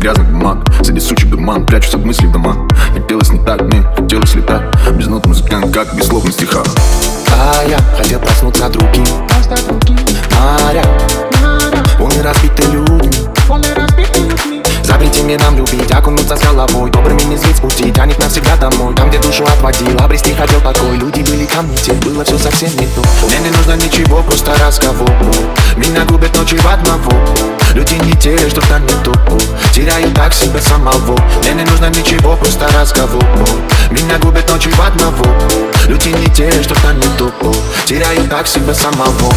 грязный бумаг Среди сучек дурман, прячусь от мыслей в дома Хотелось не так, мне хотелось летать Без нот музыкант, как без слов на стихах. А я хотел проснуться другим Моря, полны разбиты людьми. Запрети мне нам любить, окунуться с головой Добрыми не сбить с пути, тянет навсегда домой. Там, где душу отводил, обрести хотел покой. Люди были ко мне, те было все совсем не то. Мне не нужно ничего, просто разговор. Меня губят ночи в одного Люди не те, что там не то Теряю так себя самого. Мне не нужно ничего, просто разговор. Меня губят ночи в одного. Люди не те, что там не то Теряю так себя самого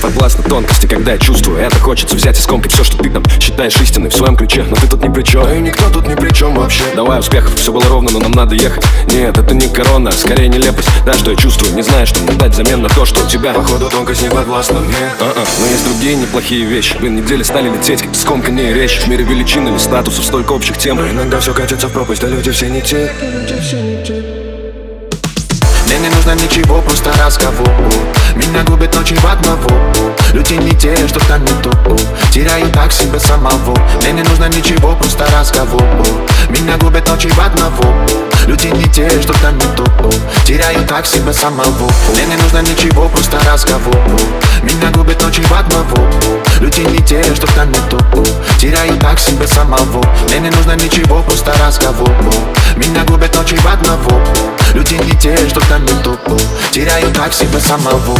подвластны тонкости, когда я чувствую. Это хочется взять и скомкать все, что ты там считаешь истиной. В своем ключе Но ты тут ни при чем Да и никто тут ни при чем вообще. Давай успехов, все было ровно, но нам надо ехать. Нет, это не корона, скорее нелепость. Да, что я чувствую, не знаю, что мне дать взамен на то, что у тебя. Походу тонкость не подвластна мне А-а, но есть другие неплохие вещи. Блин, недели стали лететь, как скомканнее речь В мире величин или статусов столько общих тем. Но иногда все катится в пропасть, а люди все не те. Мне не нужно ничего, просто разговор. Меня губят ночи в одного. Люди не те, что там не то. Теряю так себя самого. Мне не нужно ничего, просто разговор. Меня губят ночи в одного. Люди не те, что там не то. Теряю так себя самого. Мне не нужно ничего, просто разговор. Меня губят ночи в одного. Люди не те, что там не то. Теряю так себя самого. Мне не нужно ничего, просто разговор. Меня губят ночи в одного те, что там не то Теряю так себя самого